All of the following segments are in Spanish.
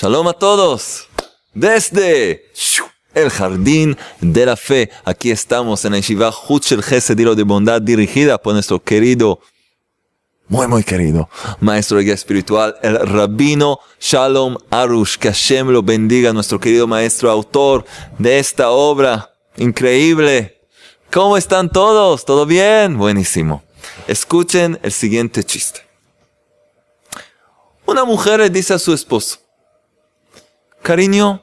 Shalom a todos. Desde el jardín de la fe. Aquí estamos en la Yeshiva Huchel Gesedilo de bondad dirigida por nuestro querido, muy muy querido, maestro de guía espiritual, el rabino Shalom Arush. Que Hashem lo bendiga, nuestro querido maestro autor de esta obra increíble. ¿Cómo están todos? ¿Todo bien? Buenísimo. Escuchen el siguiente chiste. Una mujer dice a su esposo, cariño,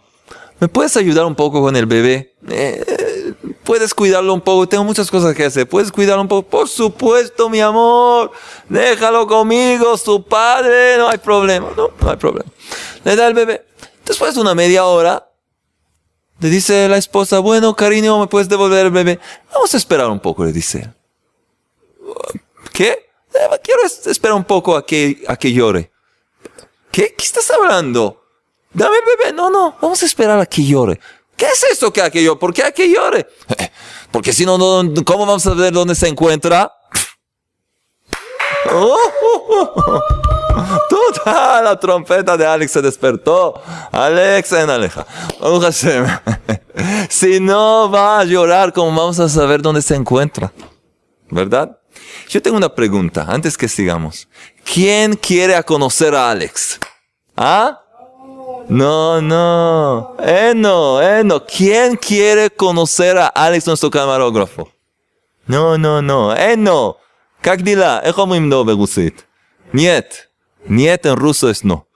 ¿me puedes ayudar un poco con el bebé? Eh, ¿Puedes cuidarlo un poco? Tengo muchas cosas que hacer. ¿Puedes cuidarlo un poco? Por supuesto, mi amor. Déjalo conmigo, su padre. No hay problema. No, no hay problema. Le da el bebé. Después de una media hora, le dice la esposa, bueno, cariño, ¿me puedes devolver el bebé? Vamos a esperar un poco, le dice. ¿Qué? Eh, quiero esperar un poco a que, a que llore. ¿Qué? ¿Qué estás hablando? Dame bebé. No, no, vamos a esperar a que llore. ¿Qué es eso que a que llore? ¿Por qué a que llore? Porque si no, ¿cómo vamos a ver dónde se encuentra? Toda la trompeta de Alex se despertó. Alex en Aleja. Si no va a llorar, ¿cómo vamos a saber dónde se encuentra? ¿Verdad? Yo tengo una pregunta antes que sigamos. ¿Quién quiere conocer a Alex? ¿Ah? No, no. Eh, Eno, Eno. Eh, ¿Quién quiere conocer a Alex, nuestro camarógrafo? No, no, no. Eh, Eno. Kakdila. Niet. Niet en ruso es no.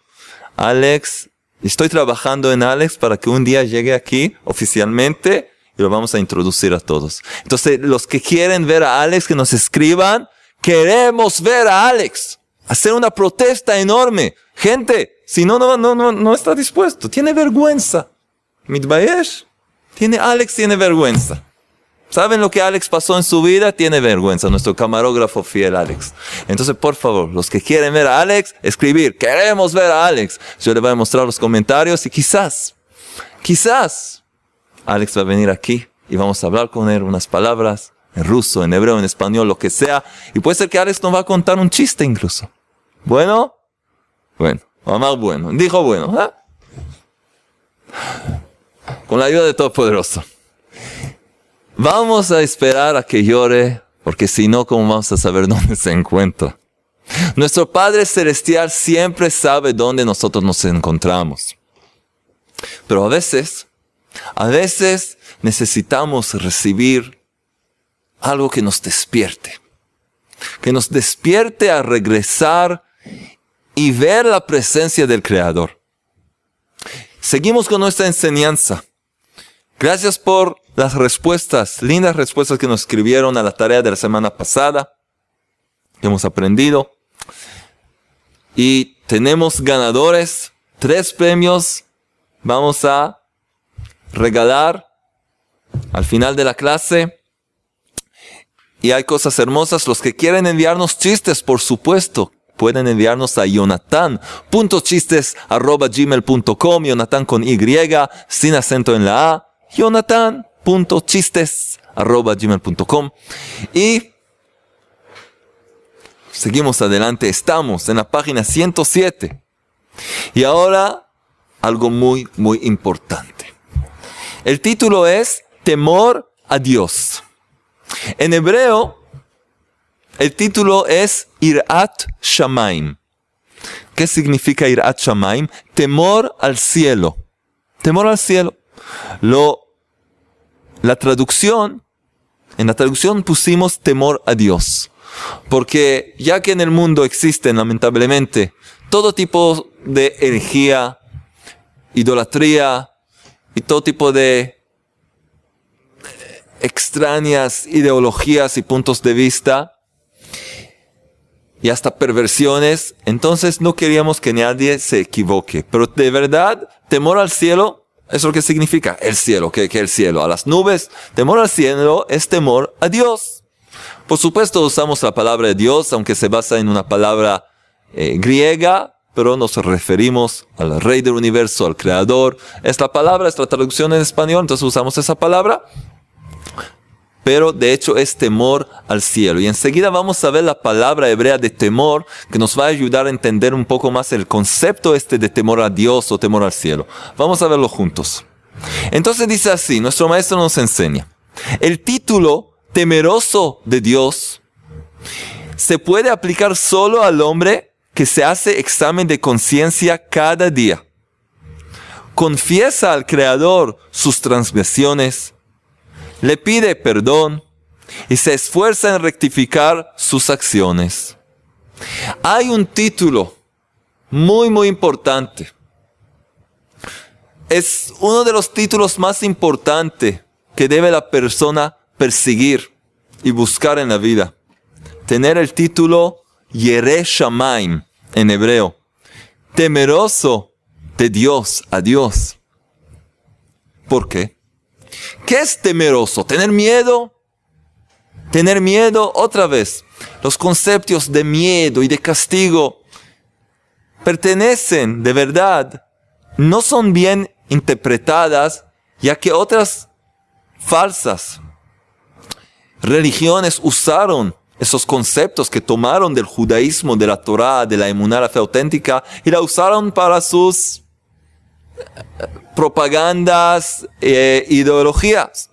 Alex, estoy trabajando en Alex para que un día llegue aquí oficialmente y lo vamos a introducir a todos. Entonces, los que quieren ver a Alex, que nos escriban. Queremos ver a Alex. Hacer una protesta enorme. Gente, si no, no, no, no, no está dispuesto. Tiene vergüenza. Mitbayesh. Tiene, Alex tiene vergüenza. ¿Saben lo que Alex pasó en su vida? Tiene vergüenza, nuestro camarógrafo fiel Alex. Entonces, por favor, los que quieren ver a Alex, escribir, queremos ver a Alex. Yo le voy a mostrar los comentarios y quizás, quizás, Alex va a venir aquí y vamos a hablar con él unas palabras en ruso, en hebreo, en español, lo que sea. Y puede ser que Alex nos va a contar un chiste incluso. Bueno, bueno, Amar bueno, dijo bueno. ¿eh? Con la ayuda de Todopoderoso. Vamos a esperar a que llore, porque si no, ¿cómo vamos a saber dónde se encuentra? Nuestro Padre Celestial siempre sabe dónde nosotros nos encontramos. Pero a veces, a veces necesitamos recibir algo que nos despierte. Que nos despierte a regresar y ver la presencia del Creador. Seguimos con nuestra enseñanza. Gracias por las respuestas, lindas respuestas que nos escribieron a la tarea de la semana pasada. hemos aprendido. Y tenemos ganadores, tres premios. Vamos a regalar al final de la clase. Y hay cosas hermosas. Los que quieren enviarnos chistes, por supuesto, pueden enviarnos a jonathan.chistes.gmail.com, Jonathan con Y, sin acento en la A, jonathan.chistes.gmail.com y seguimos adelante, estamos en la página 107 y ahora algo muy, muy importante. El título es Temor a Dios. En hebreo, el título es Irat Shamaim. ¿Qué significa Irat Shamaim? Temor al cielo. Temor al cielo. Lo, la traducción, en la traducción pusimos temor a Dios. Porque ya que en el mundo existen lamentablemente todo tipo de energía, idolatría y todo tipo de extrañas ideologías y puntos de vista, y hasta perversiones, entonces no queríamos que nadie se equivoque. Pero de verdad, temor al cielo es lo que significa el cielo, que, que el cielo, a las nubes. Temor al cielo es temor a Dios. Por supuesto usamos la palabra de Dios, aunque se basa en una palabra eh, griega, pero nos referimos al Rey del Universo, al Creador. Esta palabra, esta traducción en español, entonces usamos esa palabra. Pero de hecho es temor al cielo. Y enseguida vamos a ver la palabra hebrea de temor que nos va a ayudar a entender un poco más el concepto este de temor a Dios o temor al cielo. Vamos a verlo juntos. Entonces dice así, nuestro maestro nos enseña, el título temeroso de Dios se puede aplicar solo al hombre que se hace examen de conciencia cada día. Confiesa al Creador sus transgresiones, le pide perdón y se esfuerza en rectificar sus acciones. Hay un título muy, muy importante. Es uno de los títulos más importantes que debe la persona perseguir y buscar en la vida. Tener el título Yere Shamaim en hebreo. Temeroso de Dios a Dios. ¿Por qué? ¿Qué es temeroso? ¿Tener miedo? Tener miedo otra vez. Los conceptos de miedo y de castigo pertenecen de verdad, no son bien interpretadas, ya que otras falsas religiones usaron esos conceptos que tomaron del judaísmo, de la Torah, de la emuná, la fe auténtica, y la usaron para sus propagandas, e ideologías.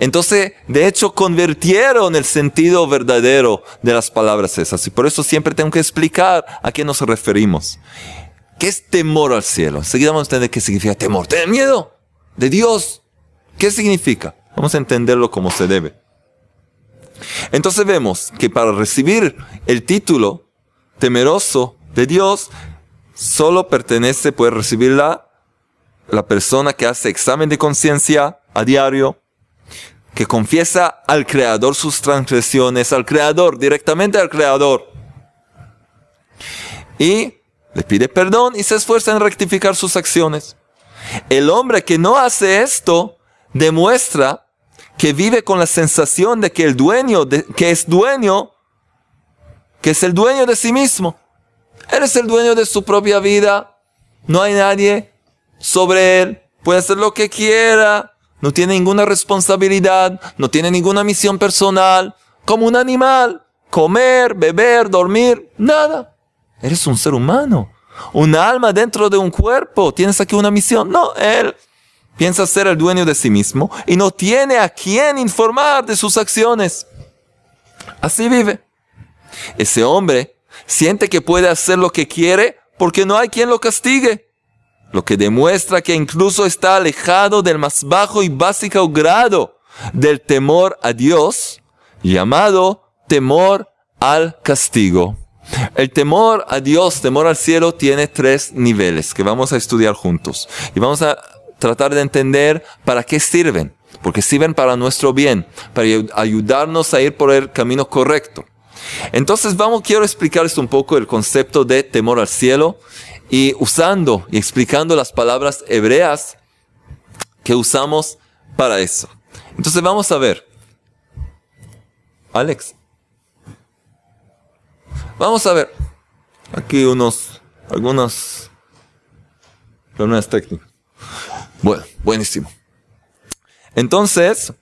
Entonces, de hecho, convirtieron el sentido verdadero de las palabras esas. Y por eso siempre tengo que explicar a qué nos referimos. ¿Qué es temor al cielo? Enseguida vamos a entender qué significa temor. ¿Tener miedo? ¿De Dios? ¿Qué significa? Vamos a entenderlo como se debe. Entonces vemos que para recibir el título temeroso de Dios, solo pertenece, puede recibirla la persona que hace examen de conciencia a diario, que confiesa al Creador sus transgresiones, al Creador, directamente al Creador. Y le pide perdón y se esfuerza en rectificar sus acciones. El hombre que no hace esto demuestra que vive con la sensación de que el dueño, que es dueño, que es el dueño de sí mismo. Él es el dueño de su propia vida. No hay nadie sobre él, puede hacer lo que quiera, no tiene ninguna responsabilidad, no tiene ninguna misión personal, como un animal, comer, beber, dormir, nada. Eres un ser humano, un alma dentro de un cuerpo, tienes aquí una misión. No, él piensa ser el dueño de sí mismo y no tiene a quién informar de sus acciones. Así vive. Ese hombre siente que puede hacer lo que quiere porque no hay quien lo castigue lo que demuestra que incluso está alejado del más bajo y básico grado del temor a Dios, llamado temor al castigo. El temor a Dios, temor al cielo, tiene tres niveles que vamos a estudiar juntos. Y vamos a tratar de entender para qué sirven. Porque sirven para nuestro bien, para ayudarnos a ir por el camino correcto. Entonces vamos, quiero explicarles un poco el concepto de temor al cielo y usando y explicando las palabras hebreas que usamos para eso. Entonces vamos a ver. Alex. Vamos a ver. Aquí unos, algunos problemas técnicos. Bueno, buenísimo. Entonces,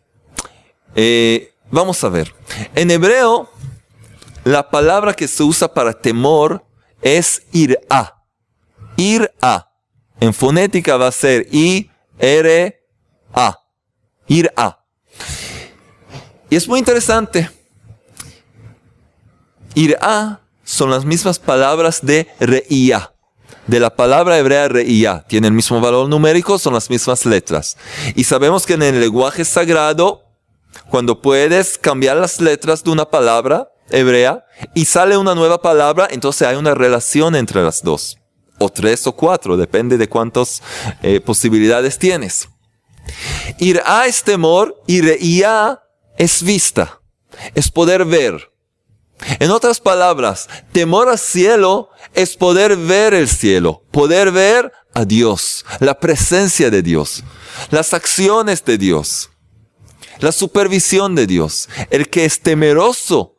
eh, vamos a ver. En hebreo, la palabra que se usa para temor es ir a ir a. En fonética va a ser I, R, A. Ir a. Y es muy interesante. Ir a son las mismas palabras de reía. De la palabra hebrea reía. Tiene el mismo valor numérico, son las mismas letras. Y sabemos que en el lenguaje sagrado, cuando puedes cambiar las letras de una palabra hebrea y sale una nueva palabra, entonces hay una relación entre las dos o tres o cuatro, depende de cuántas eh, posibilidades tienes. Ir a es temor y reía es vista, es poder ver. En otras palabras, temor al cielo es poder ver el cielo, poder ver a Dios, la presencia de Dios, las acciones de Dios, la supervisión de Dios. El que es temeroso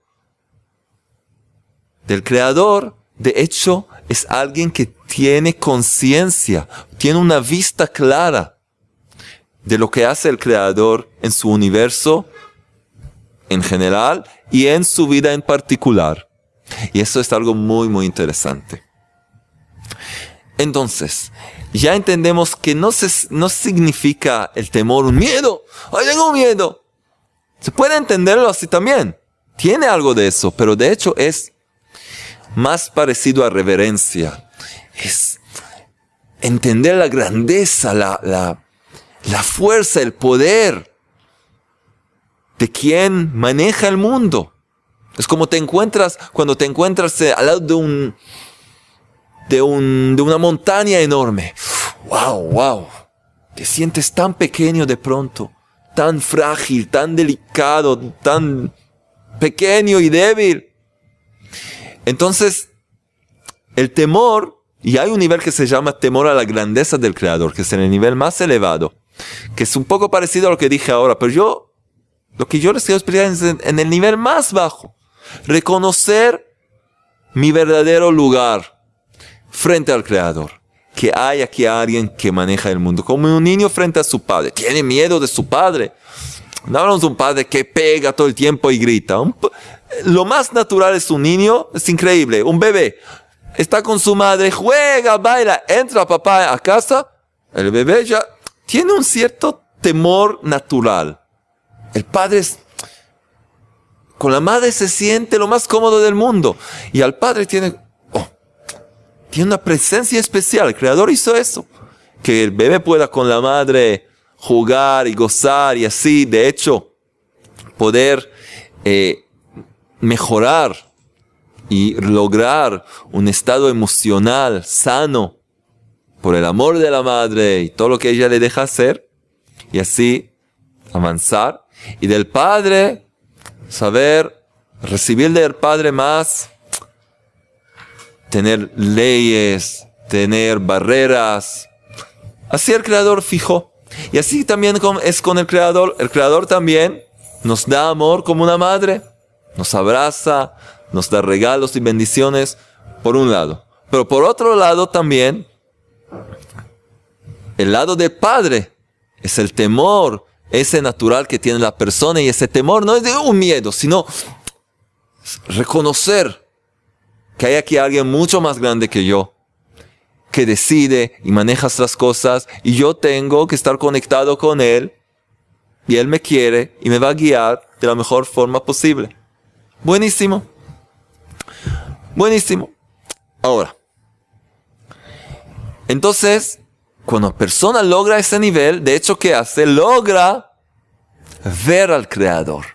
del Creador, de hecho, es alguien que tiene conciencia, tiene una vista clara de lo que hace el Creador en su universo en general y en su vida en particular. Y eso es algo muy, muy interesante. Entonces, ya entendemos que no, se, no significa el temor un miedo. ¡Ay, tengo miedo! Se puede entenderlo así también. Tiene algo de eso, pero de hecho es más parecido a reverencia. Es entender la grandeza, la, la, la fuerza, el poder de quien maneja el mundo. Es como te encuentras cuando te encuentras eh, al lado de un, de un, de una montaña enorme. Wow, wow. Te sientes tan pequeño de pronto, tan frágil, tan delicado, tan pequeño y débil. Entonces, el temor, y hay un nivel que se llama temor a la grandeza del Creador, que es el nivel más elevado, que es un poco parecido a lo que dije ahora, pero yo, lo que yo les quiero explicar es en el nivel más bajo, reconocer mi verdadero lugar frente al Creador. Que hay aquí alguien que maneja el mundo, como un niño frente a su padre. Tiene miedo de su padre. No hablamos de un padre que pega todo el tiempo y grita. lo más natural es un niño, es increíble, un bebé. Está con su madre, juega, baila, entra papá a casa, el bebé ya tiene un cierto temor natural. El padre es, con la madre se siente lo más cómodo del mundo y al padre tiene, oh, tiene una presencia especial. El creador hizo eso, que el bebé pueda con la madre jugar y gozar y así, de hecho, poder eh, mejorar y lograr un estado emocional sano por el amor de la madre y todo lo que ella le deja hacer y así avanzar y del padre saber recibir del padre más tener leyes tener barreras. Así el creador fijó y así también es con el creador el creador también nos da amor como una madre nos abraza nos da regalos y bendiciones, por un lado. Pero por otro lado también, el lado del Padre es el temor, ese natural que tiene la persona y ese temor no es de un miedo, sino reconocer que hay aquí alguien mucho más grande que yo, que decide y maneja estas cosas y yo tengo que estar conectado con Él y Él me quiere y me va a guiar de la mejor forma posible. Buenísimo. Buenísimo. Ahora, entonces, cuando persona logra ese nivel, de hecho, ¿qué hace? Logra ver al Creador.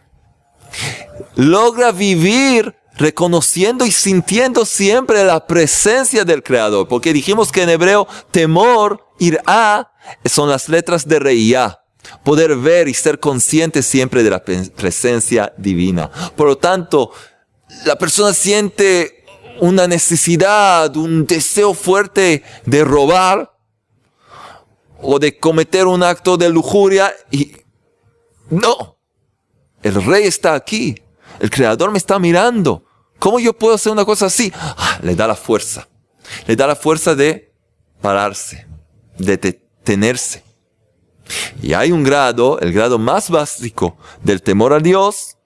Logra vivir reconociendo y sintiendo siempre la presencia del Creador. Porque dijimos que en hebreo temor, ir a, son las letras de reía. Poder ver y ser consciente siempre de la presencia divina. Por lo tanto, la persona siente una necesidad, un deseo fuerte de robar o de cometer un acto de lujuria y no, el rey está aquí, el creador me está mirando. ¿Cómo yo puedo hacer una cosa así? Ah, le da la fuerza, le da la fuerza de pararse, de detenerse. Y hay un grado, el grado más básico del temor a Dios,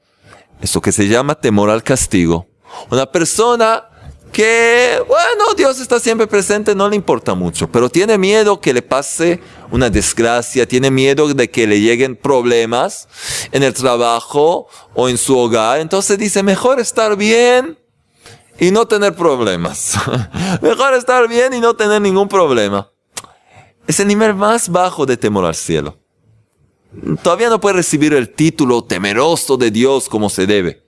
eso que se llama temor al castigo. Una persona que, bueno, Dios está siempre presente, no le importa mucho, pero tiene miedo que le pase una desgracia, tiene miedo de que le lleguen problemas en el trabajo o en su hogar, entonces dice, mejor estar bien y no tener problemas. mejor estar bien y no tener ningún problema. Es el nivel más bajo de temor al cielo. Todavía no puede recibir el título temeroso de Dios como se debe.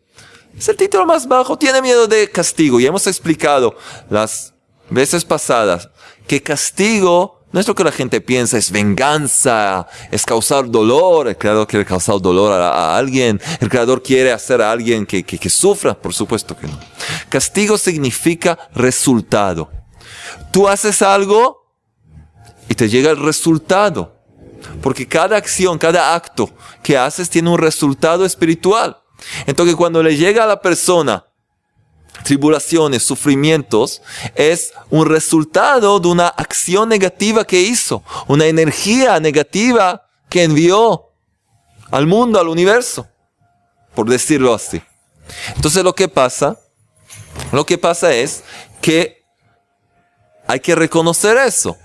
Es el título más bajo. Tiene miedo de castigo. Y hemos explicado las veces pasadas que castigo no es lo que la gente piensa, es venganza, es causar dolor. El creador quiere causar dolor a, alguien. El creador quiere hacer a alguien que, que, que sufra. Por supuesto que no. Castigo significa resultado. Tú haces algo y te llega el resultado. Porque cada acción, cada acto que haces tiene un resultado espiritual. Entonces cuando le llega a la persona tribulaciones, sufrimientos, es un resultado de una acción negativa que hizo, una energía negativa que envió al mundo, al universo. por decirlo así. Entonces lo que pasa, lo que pasa es que hay que reconocer eso.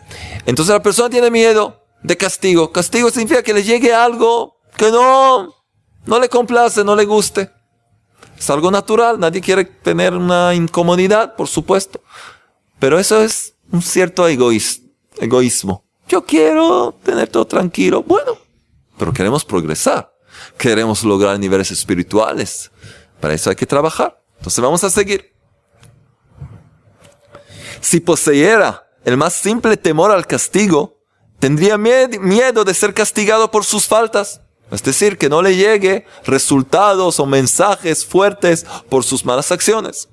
Entonces la persona tiene miedo de castigo. Castigo significa que le llegue algo que no, no le complace, no le guste. Es algo natural, nadie quiere tener una incomodidad, por supuesto. Pero eso es un cierto egoísmo. Yo quiero tener todo tranquilo. Bueno, pero queremos progresar. Queremos lograr niveles espirituales. Para eso hay que trabajar. Entonces vamos a seguir. Si poseyera el más simple temor al castigo, tendría miedo de ser castigado por sus faltas. Es decir, que no le llegue resultados o mensajes fuertes por sus malas acciones.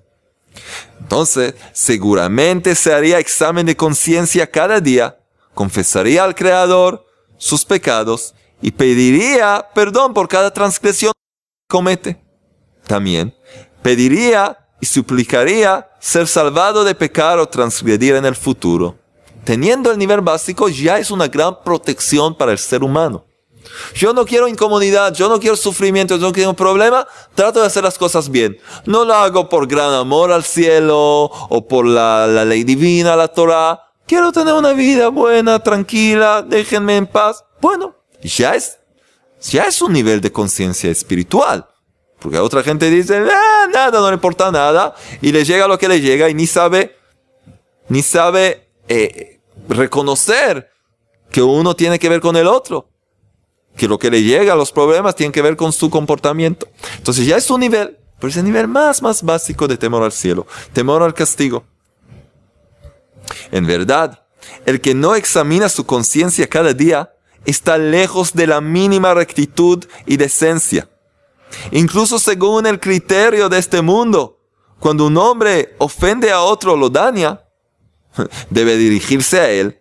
Entonces, seguramente se haría examen de conciencia cada día, confesaría al Creador sus pecados y pediría perdón por cada transgresión que comete. También pediría y suplicaría ser salvado de pecar o transgredir en el futuro. Teniendo el nivel básico ya es una gran protección para el ser humano. Yo no quiero incomodidad, yo no quiero sufrimiento, yo no quiero problema. Trato de hacer las cosas bien. No lo hago por gran amor al cielo o por la, ley divina, la Torah. Quiero tener una vida buena, tranquila, déjenme en paz. Bueno, ya es, ya es un nivel de conciencia espiritual. Porque otra gente dice, ah, nada, no le importa nada. Y le llega lo que le llega y ni sabe, ni sabe eh, reconocer que uno tiene que ver con el otro que lo que le llega a los problemas tiene que ver con su comportamiento. Entonces ya es un nivel, pero es el nivel más, más básico de temor al cielo, temor al castigo. En verdad, el que no examina su conciencia cada día está lejos de la mínima rectitud y decencia. Incluso según el criterio de este mundo, cuando un hombre ofende a otro o lo daña, debe dirigirse a él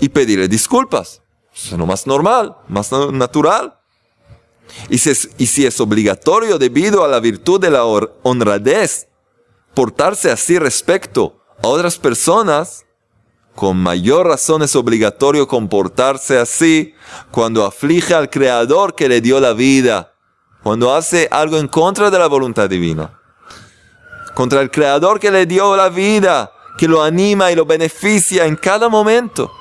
y pedirle disculpas. Lo más normal, más natural. Y si, es, y si es obligatorio debido a la virtud de la honradez portarse así respecto a otras personas, con mayor razón es obligatorio comportarse así cuando aflige al Creador que le dio la vida, cuando hace algo en contra de la voluntad divina, contra el Creador que le dio la vida, que lo anima y lo beneficia en cada momento.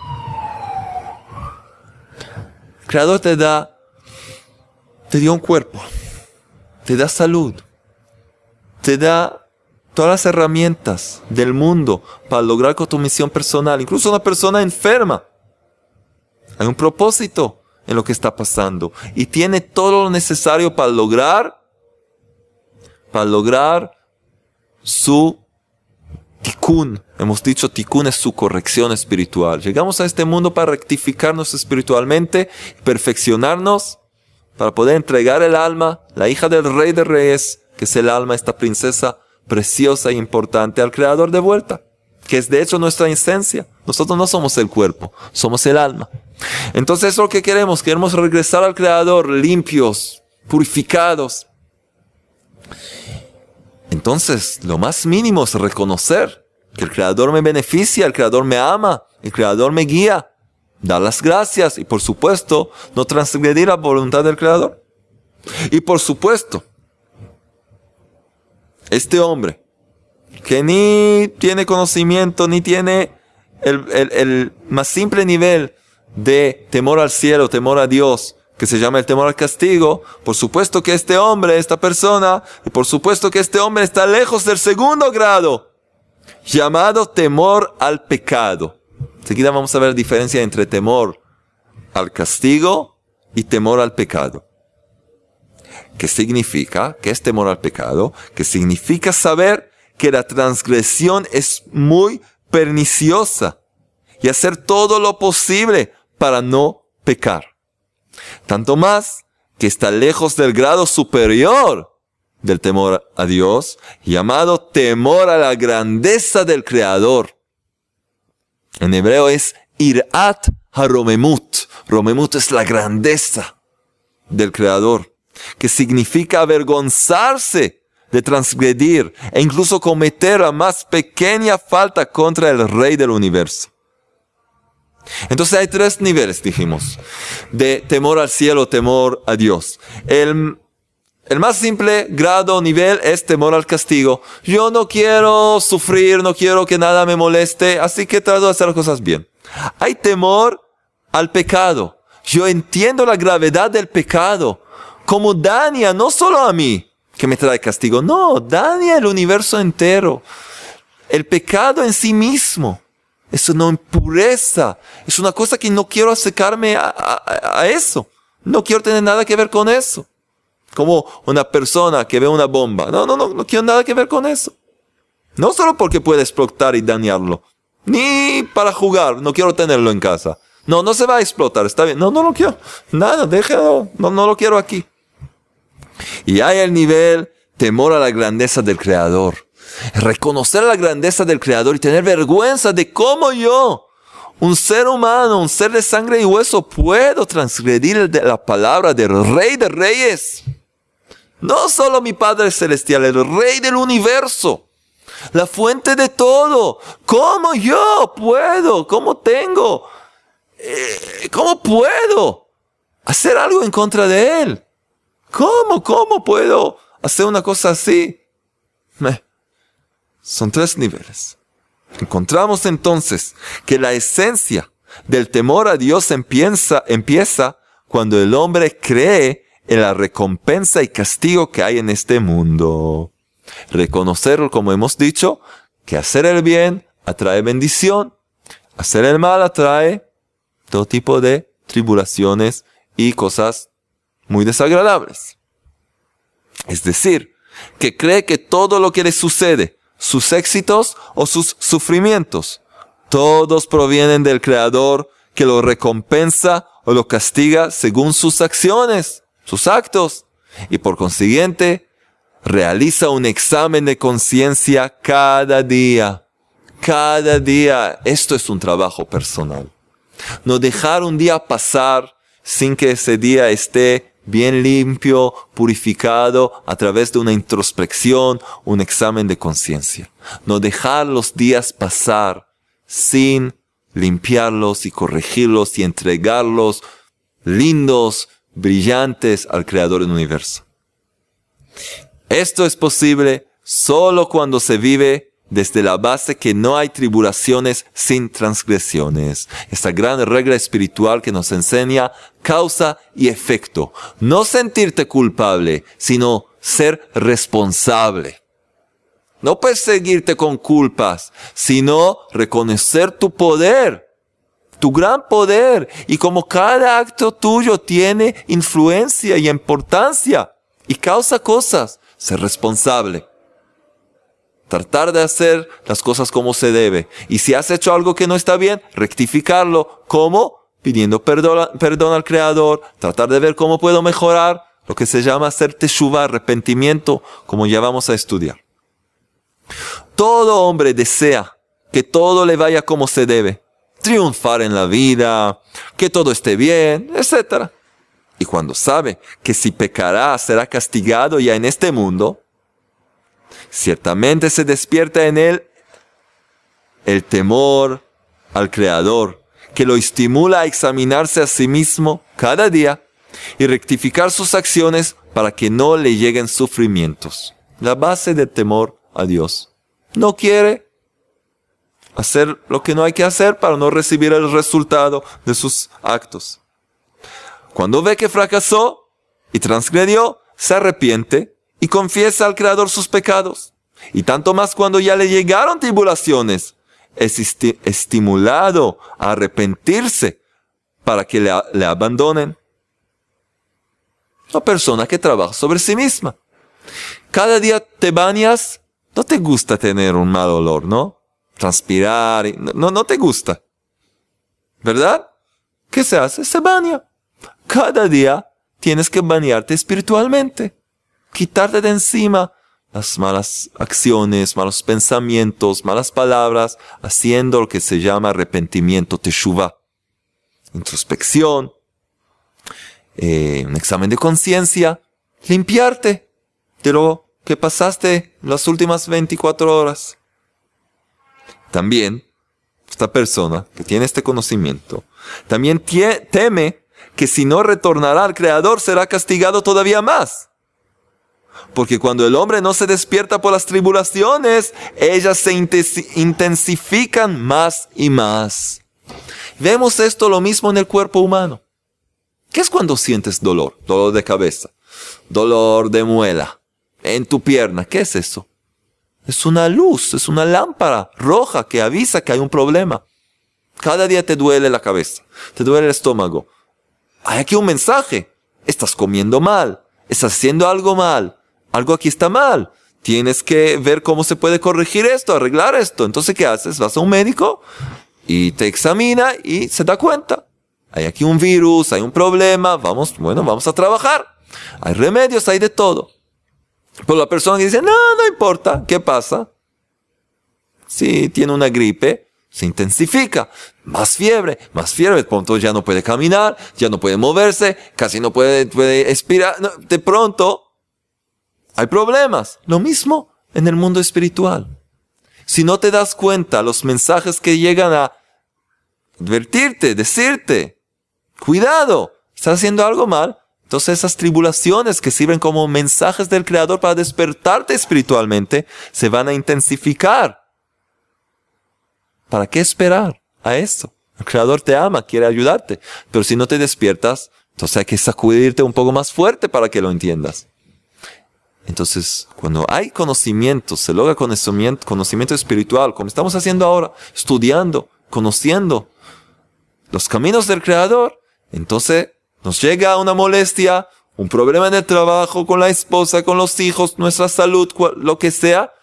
Creador te da, te dio un cuerpo, te da salud, te da todas las herramientas del mundo para lograr con tu misión personal, incluso una persona enferma. Hay un propósito en lo que está pasando y tiene todo lo necesario para lograr, para lograr su tikkun. Hemos dicho tikkun es su corrección espiritual. Llegamos a este mundo para rectificarnos espiritualmente, perfeccionarnos, para poder entregar el alma, la hija del rey de reyes, que es el alma, esta princesa preciosa e importante, al creador de vuelta, que es de hecho nuestra esencia. Nosotros no somos el cuerpo, somos el alma. Entonces es lo que queremos, queremos regresar al creador limpios, purificados, entonces, lo más mínimo es reconocer que el Creador me beneficia, el Creador me ama, el Creador me guía, dar las gracias y por supuesto no transgredir la voluntad del Creador. Y por supuesto, este hombre que ni tiene conocimiento, ni tiene el, el más simple nivel de temor al cielo, temor a Dios, que se llama el temor al castigo, por supuesto que este hombre, esta persona, y por supuesto que este hombre está lejos del segundo grado, llamado temor al pecado. Enseguida vamos a ver la diferencia entre temor al castigo y temor al pecado. ¿Qué significa? ¿Qué es temor al pecado? Que significa saber que la transgresión es muy perniciosa y hacer todo lo posible para no pecar. Tanto más que está lejos del grado superior del temor a Dios, llamado temor a la grandeza del Creador. En hebreo es irat haromemut. Romemut es la grandeza del Creador, que significa avergonzarse de transgredir e incluso cometer la más pequeña falta contra el Rey del universo. Entonces hay tres niveles, dijimos, de temor al cielo, temor a Dios. El, El más simple grado, nivel es temor al castigo. Yo no quiero sufrir, no quiero que nada me moleste, así que trato de hacer las cosas bien. Hay temor al pecado. Yo entiendo la gravedad del pecado. Como daña no solo a mí, que me trae castigo, no, daña el universo entero. El pecado en sí mismo es una impureza, es una cosa que no quiero acercarme a eso. No quiero tener nada que ver con eso. Como una persona que ve una bomba. No, no, no, no quiero nada que ver con eso. No solo porque puede explotar y dañarlo. Ni para jugar, no quiero tenerlo en casa. No, no se va a explotar, está bien. No, no lo quiero. Nada, déjalo. No, no lo quiero aquí. Y hay el nivel temor a la grandeza del Creador. Reconocer la grandeza del Creador y tener vergüenza de cómo yo, un ser humano, un ser de sangre y hueso, puedo transgredir la palabra del Rey de Reyes. No solo mi Padre Celestial, el Rey del universo, la fuente de todo. ¿Cómo yo puedo? ¿Cómo tengo? Eh, ¿Cómo puedo hacer algo en contra de Él? ¿Cómo? ¿Cómo puedo hacer una cosa así? Son tres niveles. Encontramos entonces que la esencia del temor a Dios empieza, empieza cuando el hombre cree en la recompensa y castigo que hay en este mundo. Reconocerlo, como hemos dicho, que hacer el bien atrae bendición, hacer el mal atrae todo tipo de tribulaciones y cosas muy desagradables. Es decir, que cree que todo lo que le sucede, sus éxitos o sus sufrimientos, todos provienen del Creador que lo recompensa o lo castiga según sus acciones sus actos y por consiguiente realiza un examen de conciencia cada día. Cada día. Esto es un trabajo personal. No dejar un día pasar sin que ese día esté bien limpio, purificado a través de una introspección, un examen de conciencia. No dejar los días pasar sin limpiarlos y corregirlos y entregarlos lindos, brillantes al Creador del universo. Esto es posible solo cuando se vive desde la base que no hay tribulaciones sin transgresiones. Esta gran regla espiritual que nos enseña causa y efecto. No sentirte culpable, sino ser responsable. No perseguirte con culpas, sino reconocer tu poder tu gran poder y como cada acto tuyo tiene influencia y importancia y causa cosas, ser responsable. Tratar de hacer las cosas como se debe. Y si has hecho algo que no está bien, rectificarlo. ¿Cómo? Pidiendo perdón, al Creador, tratar de ver cómo puedo mejorar, lo que se llama hacer teshuva, arrepentimiento, como ya vamos a estudiar. Todo hombre desea que todo le vaya como se debe triunfar en la vida, que todo esté bien, etc. Y cuando sabe que si pecará será castigado ya en este mundo, ciertamente se despierta en él el temor al Creador, que lo estimula a examinarse a sí mismo cada día y rectificar sus acciones para que no le lleguen sufrimientos. La base del temor a Dios. No quiere hacer lo que no hay que hacer para no recibir el resultado de sus actos. Cuando ve que fracasó y transgredió, se arrepiente y confiesa al Creador sus pecados. Y tanto más cuando ya le llegaron tribulaciones, es estimulado a arrepentirse para que le, abandonen. Una persona que trabaja sobre sí misma. Cada día te bañas, no te gusta tener un mal olor, ¿no? Transpirar, no, no te gusta. ¿Verdad? ¿Qué se hace? Se baña. Cada día tienes que bañarte espiritualmente. Quitarte de encima las malas acciones, malos pensamientos, malas palabras, haciendo lo que se llama arrepentimiento, teshuva. Introspección, eh, un examen de conciencia, limpiarte de lo que pasaste las últimas 24 horas. También, esta persona que tiene este conocimiento, también teme que si no retornará al Creador será castigado todavía más. Porque cuando el hombre no se despierta por las tribulaciones, ellas se intensifican más y más. Vemos esto lo mismo en el cuerpo humano. ¿Qué es cuando sientes dolor? Dolor de cabeza, dolor de muela, en tu pierna. ¿Qué es eso? Es una luz, es una lámpara roja que avisa que hay un problema. Cada día te duele la cabeza, te duele el estómago. Hay aquí un mensaje. Estás comiendo mal, estás haciendo algo mal, algo aquí está mal. Tienes que ver cómo se puede corregir esto, arreglar esto. Entonces, ¿qué haces? Vas a un médico y te examina y se da cuenta. Hay aquí un virus, hay un problema, vamos, bueno, vamos a trabajar. Hay remedios, hay de todo. Pero la persona que dice, no, no importa, ¿qué pasa? Si tiene una gripe, se intensifica. Más fiebre, más fiebre, de pronto ya no puede caminar, ya no puede moverse, casi no puede, puede expirar. de pronto hay problemas. Lo mismo en el mundo espiritual. Si no te das cuenta, los mensajes que llegan a advertirte, decirte, cuidado, estás haciendo algo mal, entonces esas tribulaciones que sirven como mensajes del Creador para despertarte espiritualmente se van a intensificar. ¿Para qué esperar a esto? El Creador te ama, quiere ayudarte, pero si no te despiertas, entonces hay que sacudirte un poco más fuerte para que lo entiendas. Entonces, cuando hay conocimiento, se logra conocimiento, conocimiento espiritual, como estamos haciendo ahora, estudiando, conociendo los caminos del Creador, entonces nos llega una molestia, un problema en el trabajo, con la esposa, con los hijos, nuestra salud, lo que sea,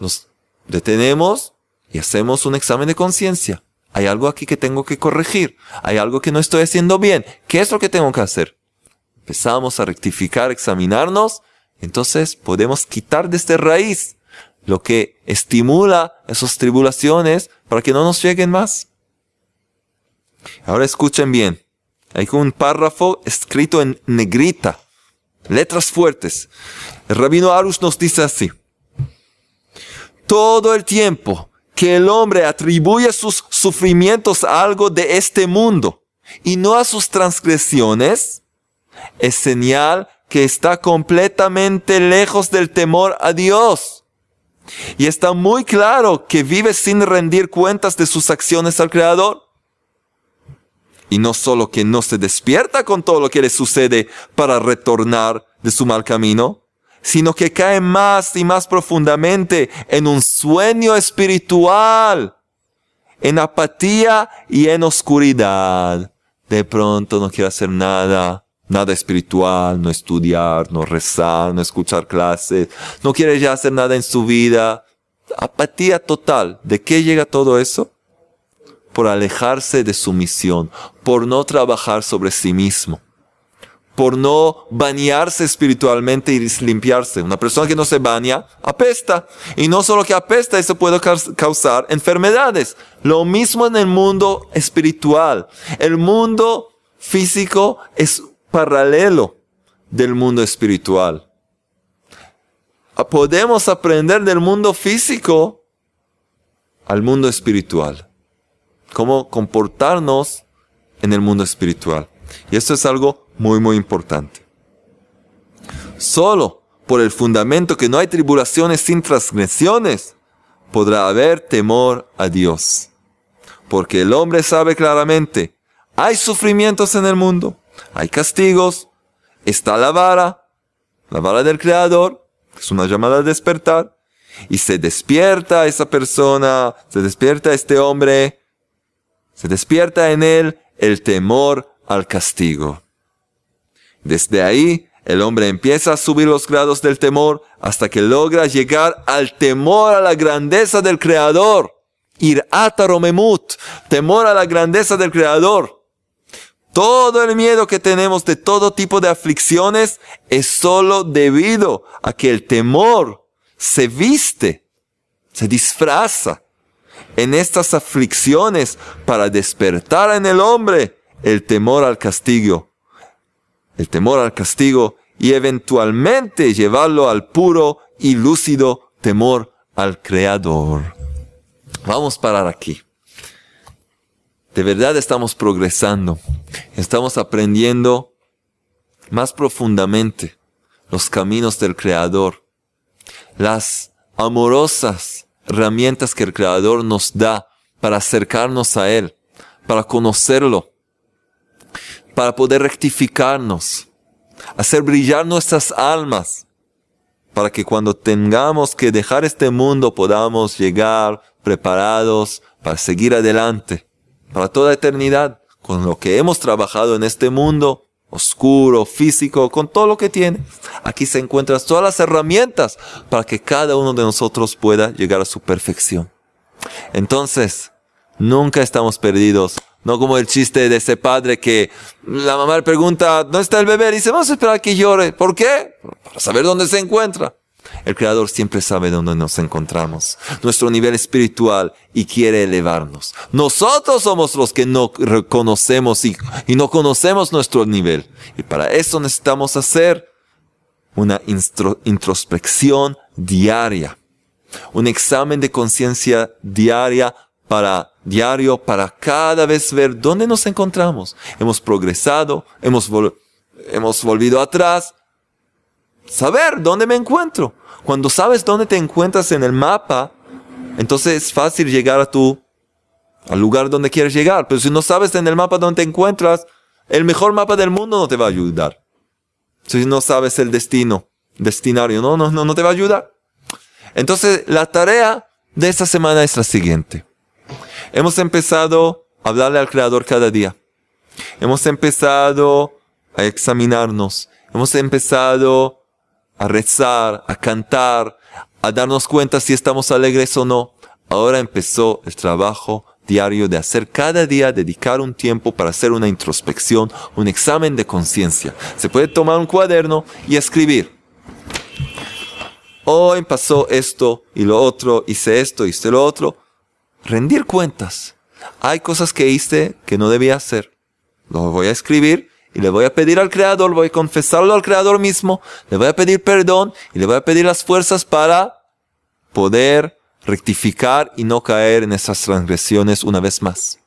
nos detenemos y hacemos un examen de conciencia. Hay algo aquí que tengo que corregir. Hay algo que no estoy haciendo bien. ¿Qué es lo que tengo que hacer? Empezamos a rectificar, examinarnos entonces podemos quitar de esta raíz lo que estimula esas tribulaciones para que no nos lleguen más. Ahora escuchen bien. Hay un párrafo escrito en negrita, letras fuertes. El rabino Arush nos dice así. Todo el tiempo que el hombre atribuye sus sufrimientos a algo de este mundo y no a sus transgresiones, es señal que está completamente lejos del temor a Dios. Y está muy claro que vive sin rendir cuentas de sus acciones al Creador. Y no solo que no se despierta con todo lo que le sucede para retornar de su mal camino, sino que cae más y más profundamente en un sueño espiritual, en apatía y en oscuridad. De pronto no quiere hacer nada nada espiritual, no estudiar, no rezar, no escuchar clases, no quiere ya hacer nada en su vida. Apatía total. ¿De qué llega todo eso? Por alejarse de su misión, por no trabajar sobre sí mismo, por no bañarse espiritualmente y limpiarse. Una persona que no se baña apesta. Y no solo que apesta, eso puede causar enfermedades. Lo mismo en el mundo espiritual. El mundo físico es paralelo del mundo espiritual. Podemos aprender del mundo físico al mundo espiritual. Cómo comportarnos en el mundo espiritual. Y esto es algo muy, muy importante. Solo por el fundamento que no hay tribulaciones sin transgresiones, podrá haber temor a Dios. Porque el hombre sabe claramente, hay sufrimientos en el mundo, hay castigos, está la vara, la vara del Creador, es una llamada a despertar, y se despierta esa persona, se despierta este hombre, se despierta en él el temor al castigo. Desde ahí, el hombre empieza a subir los grados del temor hasta que logra llegar al temor a la grandeza del Creador. Ir ataromemut, temor a la grandeza del Creador. Todo el miedo que tenemos de todo tipo de aflicciones es solo debido a que el temor se viste, se disfraza en estas aflicciones para despertar en el hombre el temor al castigo. El temor al castigo y eventualmente llevarlo al puro y lúcido temor al Creador. Vamos a parar aquí de verdad estamos progresando, estamos aprendiendo más profundamente los caminos del Creador, las amorosas herramientas que el Creador nos da para acercarnos a Él, para conocerlo, para poder rectificarnos, hacer brillar nuestras almas, para que cuando tengamos que dejar este mundo podamos llegar preparados para seguir adelante, para toda eternidad, con lo que hemos trabajado en este mundo oscuro, físico, con todo lo que tiene. Aquí se encuentran todas las herramientas para que cada uno de nosotros pueda llegar a su perfección. Entonces, nunca estamos perdidos. No como el chiste de ese padre que la mamá le pregunta, ¿dónde está el bebé? Y dice, vamos a esperar a que llore. ¿Por qué? Para saber dónde se encuentra. El Creador siempre sabe dónde nos encontramos, nuestro nivel espiritual y quiere elevarnos. Nosotros somos los que no reconocemos y, y no conocemos nuestro nivel. Y para eso necesitamos hacer una introspección diaria, un examen de conciencia diaria para diario para cada vez ver dónde nos encontramos. Hemos progresado, hemos, hemos volvido atrás, saber dónde me encuentro. Cuando sabes dónde te encuentras en el mapa, entonces es fácil llegar a tu, al lugar donde quieres llegar. Pero si no sabes en el mapa dónde te encuentras, el mejor mapa del mundo no te va a ayudar. Si no sabes el destino, destinario, no, no, no, no te va a ayudar. Entonces, la tarea de esta semana es la siguiente. Hemos empezado a hablarle al Creador cada día. Hemos empezado a examinarnos. Hemos empezado a rezar, a cantar, a darnos cuenta si estamos alegres o no. Ahora empezó el trabajo diario de hacer cada día, dedicar un tiempo para hacer una introspección, un examen de conciencia. Se puede tomar un cuaderno y escribir. Hoy pasó esto y lo otro, hice esto, hice lo otro. Rendir cuentas. Hay cosas que hice que no debía hacer. Lo voy a escribir y le voy a pedir al Creador, voy a confesarlo al Creador mismo, le voy a pedir perdón y le voy a pedir las fuerzas para poder rectificar y no caer en esas transgresiones una vez más.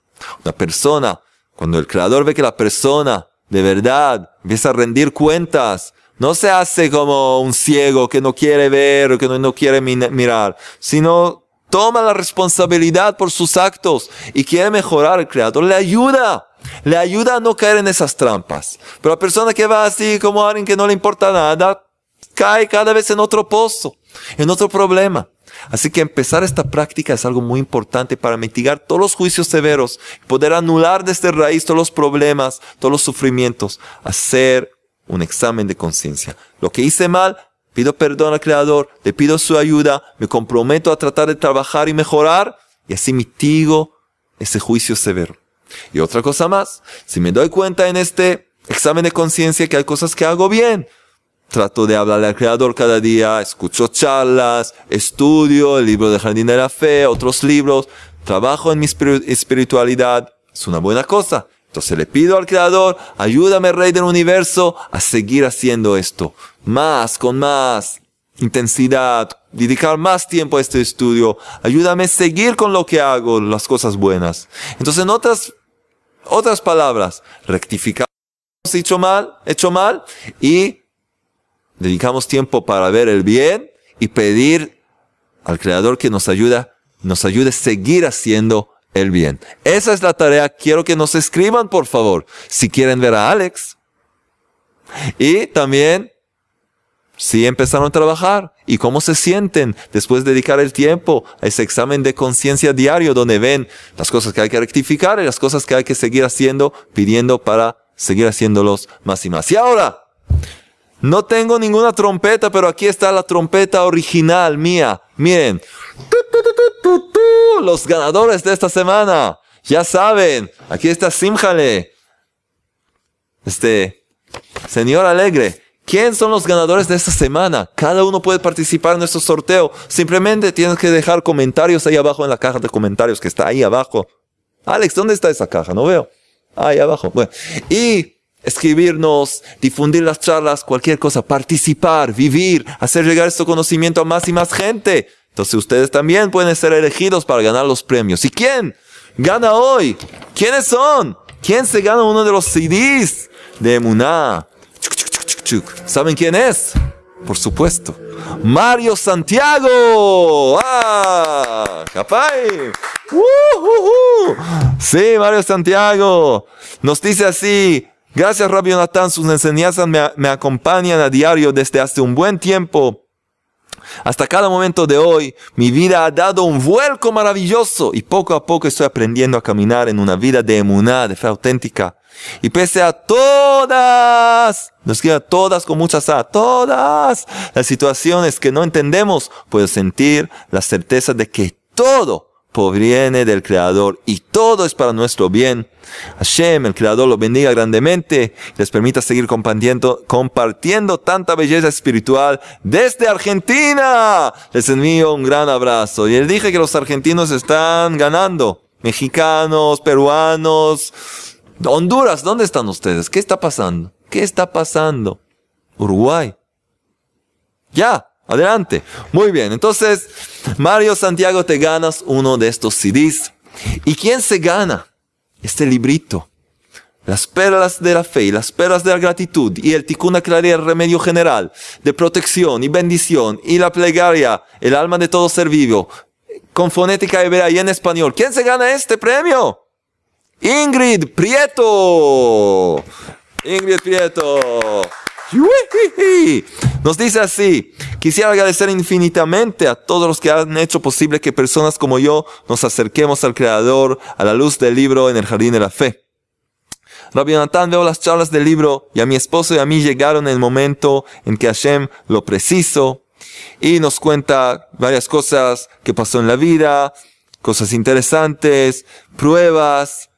Una persona, cuando el Creador ve que la persona de verdad empieza a rendir cuentas, no se hace como un ciego que no quiere ver o que no, no quiere mirar, sino toma la responsabilidad por sus actos y quiere mejorar, el Creador le ayuda le ayuda a no caer en esas trampas. Pero la persona que va así como alguien que no le importa nada, cae cada vez en otro pozo, en otro problema. Así que empezar esta práctica es algo muy importante para mitigar todos los juicios severos, poder anular desde raíz todos los problemas, todos los sufrimientos, hacer un examen de conciencia. Lo que hice mal, pido perdón al Creador, le pido su ayuda, me comprometo a tratar de trabajar y mejorar y así mitigo ese juicio severo. Y otra cosa más, si me doy cuenta en este examen de conciencia que hay cosas que hago bien, trato de hablarle al Creador cada día, escucho charlas, estudio el libro de Jardín de la Fe, otros libros, trabajo en mi espiritualidad, es una buena cosa. Entonces le pido al Creador, ayúdame Rey del Universo a seguir haciendo esto, más, con más intensidad, dedicar más tiempo a este estudio, ayúdame a seguir con lo que hago, las cosas buenas. Entonces en otras otras palabras, rectificamos hecho mal, hecho mal y dedicamos tiempo para ver el bien y pedir al Creador que nos ayuda, nos ayude a seguir haciendo el bien. Esa es la tarea. Quiero que nos escriban, por favor, si quieren ver a Alex. Y también si empezaron a trabajar y cómo se sienten después de dedicar el tiempo a ese examen de conciencia diario donde ven las cosas que hay que rectificar y las cosas que hay que seguir haciendo, pidiendo para seguir haciéndolos más y más. Y ahora, no tengo ninguna trompeta, pero aquí está la trompeta original mía. Miren, los ganadores de esta semana. Ya saben, aquí está Simjale. Este, señor Alegre. ¿Quién son los ganadores de esta semana? Cada uno puede participar en nuestro sorteo. Simplemente tienes que dejar comentarios ahí abajo en la caja de comentarios que está ahí abajo. Alex, ¿dónde está esa caja? No veo. Ahí abajo. Bueno. Y escribirnos, difundir las charlas, cualquier cosa, participar, vivir, hacer llegar este conocimiento a más y más gente. Entonces ustedes también pueden ser elegidos para ganar los premios. ¿Y quién gana hoy? ¿Quiénes son? ¿Quién se gana uno de los CDs de Muná? ¿Saben quién es? Por supuesto. Mario Santiago. ¡Ah! ¡Capay! ¡Uh, Sí, Mario Santiago. Nos dice así. Gracias, Rabbi Jonathan. Sus enseñanzas me, me acompañan a diario desde hace un buen tiempo. Hasta cada momento de hoy, mi vida ha dado un vuelco maravilloso y poco a poco estoy aprendiendo a caminar en una vida de emuná, de fe auténtica. Y pese a todas, nos queda todas con muchas A, todas las situaciones que no entendemos, puedo sentir la certeza de que todo proviene del Creador y todo es para nuestro bien. Hashem, el Creador, lo bendiga grandemente, les permita seguir compartiendo, compartiendo tanta belleza espiritual desde Argentina. Les envío un gran abrazo. Y él dije que los argentinos están ganando. Mexicanos, peruanos, Honduras, ¿dónde están ustedes? ¿Qué está pasando? ¿Qué está pasando? Uruguay. Ya, adelante. Muy bien, entonces, Mario Santiago, te ganas uno de estos CDs. ¿Y quién se gana? Este librito. Las perlas de la fe y las perlas de la gratitud y el tikkun el remedio general de protección y bendición y la plegaria, el alma de todo ser vivo, con fonética hebrea y en español. ¿Quién se gana este premio? Ingrid Prieto. Ingrid Prieto. Nos dice así, quisiera agradecer infinitamente a todos los que han hecho posible que personas como yo nos acerquemos al Creador a la luz del libro en el Jardín de la Fe. Rabbi Jonathan veo las charlas del libro y a mi esposo y a mí llegaron el momento en que Hashem lo preciso y nos cuenta varias cosas que pasó en la vida, cosas interesantes, pruebas,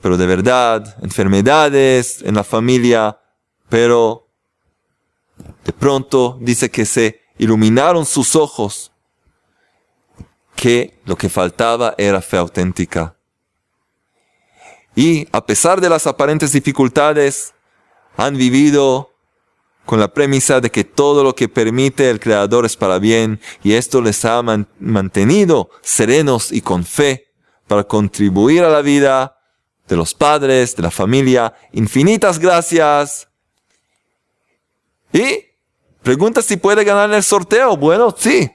pero de verdad, enfermedades en la familia, pero de pronto dice que se iluminaron sus ojos, que lo que faltaba era fe auténtica. Y a pesar de las aparentes dificultades, han vivido con la premisa de que todo lo que permite el Creador es para bien y esto les ha mantenido serenos y con fe para contribuir a la vida de los padres, de la familia. Infinitas gracias. Y pregunta si puede ganar el sorteo. Bueno, sí,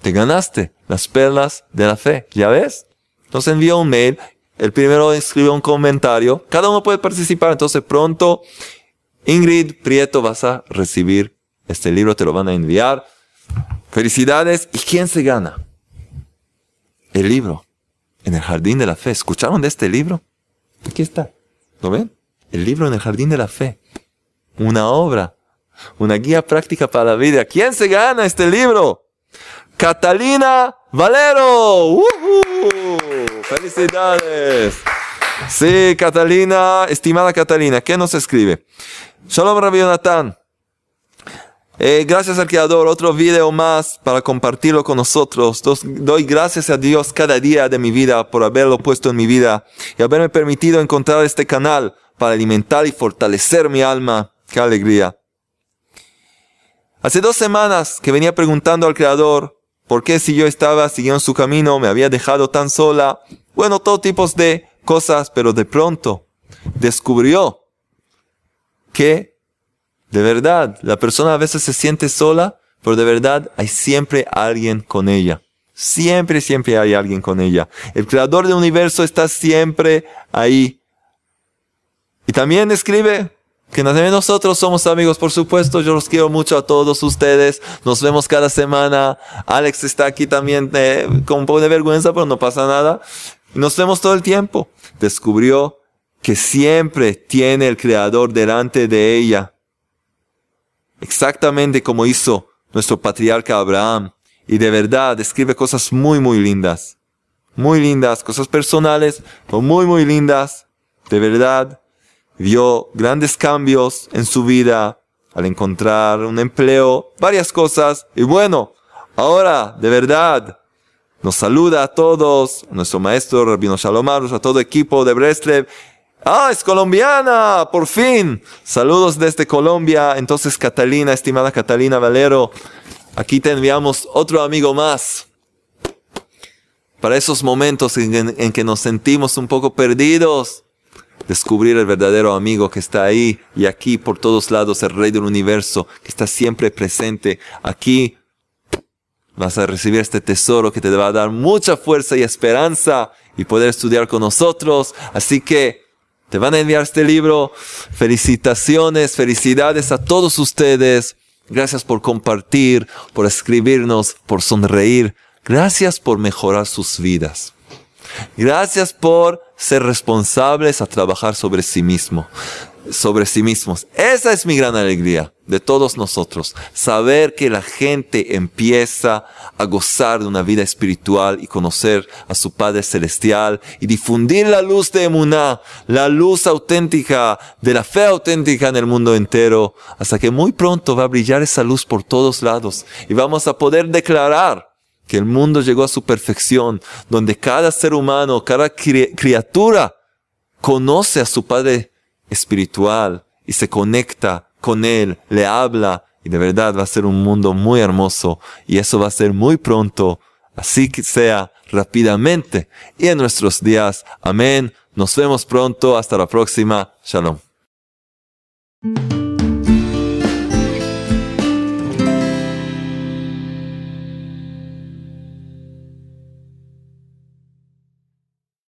te ganaste las perlas de la fe. ¿Ya ves? Entonces envió un mail. El primero escribió un comentario. Cada uno puede participar. Entonces pronto, Ingrid Prieto, vas a recibir este libro. Te lo van a enviar. Felicidades. ¿Y quién se gana? El libro. En el jardín de la fe. ¿Escucharon de este libro? Aquí está. ¿Lo ven? El libro en el jardín de la fe. Una obra. Una guía práctica para la vida. ¿Quién se gana este libro? Catalina Valero. ¡Felicidades! Sí, Catalina, estimada Catalina, ¿qué nos escribe? Shalom Rabbi Jonathan. Eh, gracias al Creador, otro video más para compartirlo con nosotros. doy gracias a Dios cada día de mi vida por haberlo puesto en mi vida y haberme permitido encontrar este canal para alimentar y fortalecer mi alma. ¡Qué alegría! Hace dos semanas que venía preguntando al Creador por qué si yo estaba siguiendo su camino me había dejado tan sola. Bueno, todo tipo de cosas, pero de pronto descubrió que de verdad, la persona a veces se siente sola, pero de verdad hay siempre alguien con ella. Siempre, siempre hay alguien con ella. El creador del universo está siempre ahí. Y también escribe que nosotros somos amigos, por supuesto. Yo los quiero mucho a todos ustedes. Nos vemos cada semana. Alex está aquí también eh, con un poco de vergüenza, pero no pasa nada. Nos vemos todo el tiempo. Descubrió que siempre tiene el creador delante de ella exactamente como hizo nuestro patriarca Abraham. Y de verdad escribe cosas muy, muy lindas. Muy lindas, cosas personales, pero muy, muy lindas. De verdad, vio grandes cambios en su vida al encontrar un empleo, varias cosas. Y bueno, ahora, de verdad, nos saluda a todos, nuestro maestro Rabino Shalomarus, a todo equipo de Breslev Ah, es colombiana, por fin. Saludos desde Colombia. Entonces, Catalina, estimada Catalina Valero, aquí te enviamos otro amigo más. Para esos momentos en, que nos sentimos un poco perdidos, descubrir el verdadero amigo que está ahí y aquí por todos lados, el rey del universo que está siempre presente. Aquí vas a recibir este tesoro que te va a dar mucha fuerza y esperanza y poder estudiar con nosotros. Así que te van a enviar este libro. Felicitaciones, felicidades a todos ustedes. Gracias por compartir, por escribirnos, por sonreír. Gracias por mejorar sus vidas. Gracias por ser responsables a trabajar sobre sí mismo, sobre sí mismos. Esa es mi gran alegría de todos nosotros. Saber que la gente empieza a gozar de una vida espiritual y conocer a su Padre Celestial y difundir la luz de Emuná, la luz auténtica, de la fe auténtica en el mundo entero, hasta que muy pronto va a brillar esa luz por todos lados y vamos a poder declarar que el mundo llegó a su perfección, donde cada ser humano, cada criatura conoce a su Padre espiritual y se conecta con Él, le habla y de verdad va a ser un mundo muy hermoso y eso va a ser muy pronto, así que sea rápidamente y en nuestros días. Amén. Nos vemos pronto. Hasta la próxima. Shalom.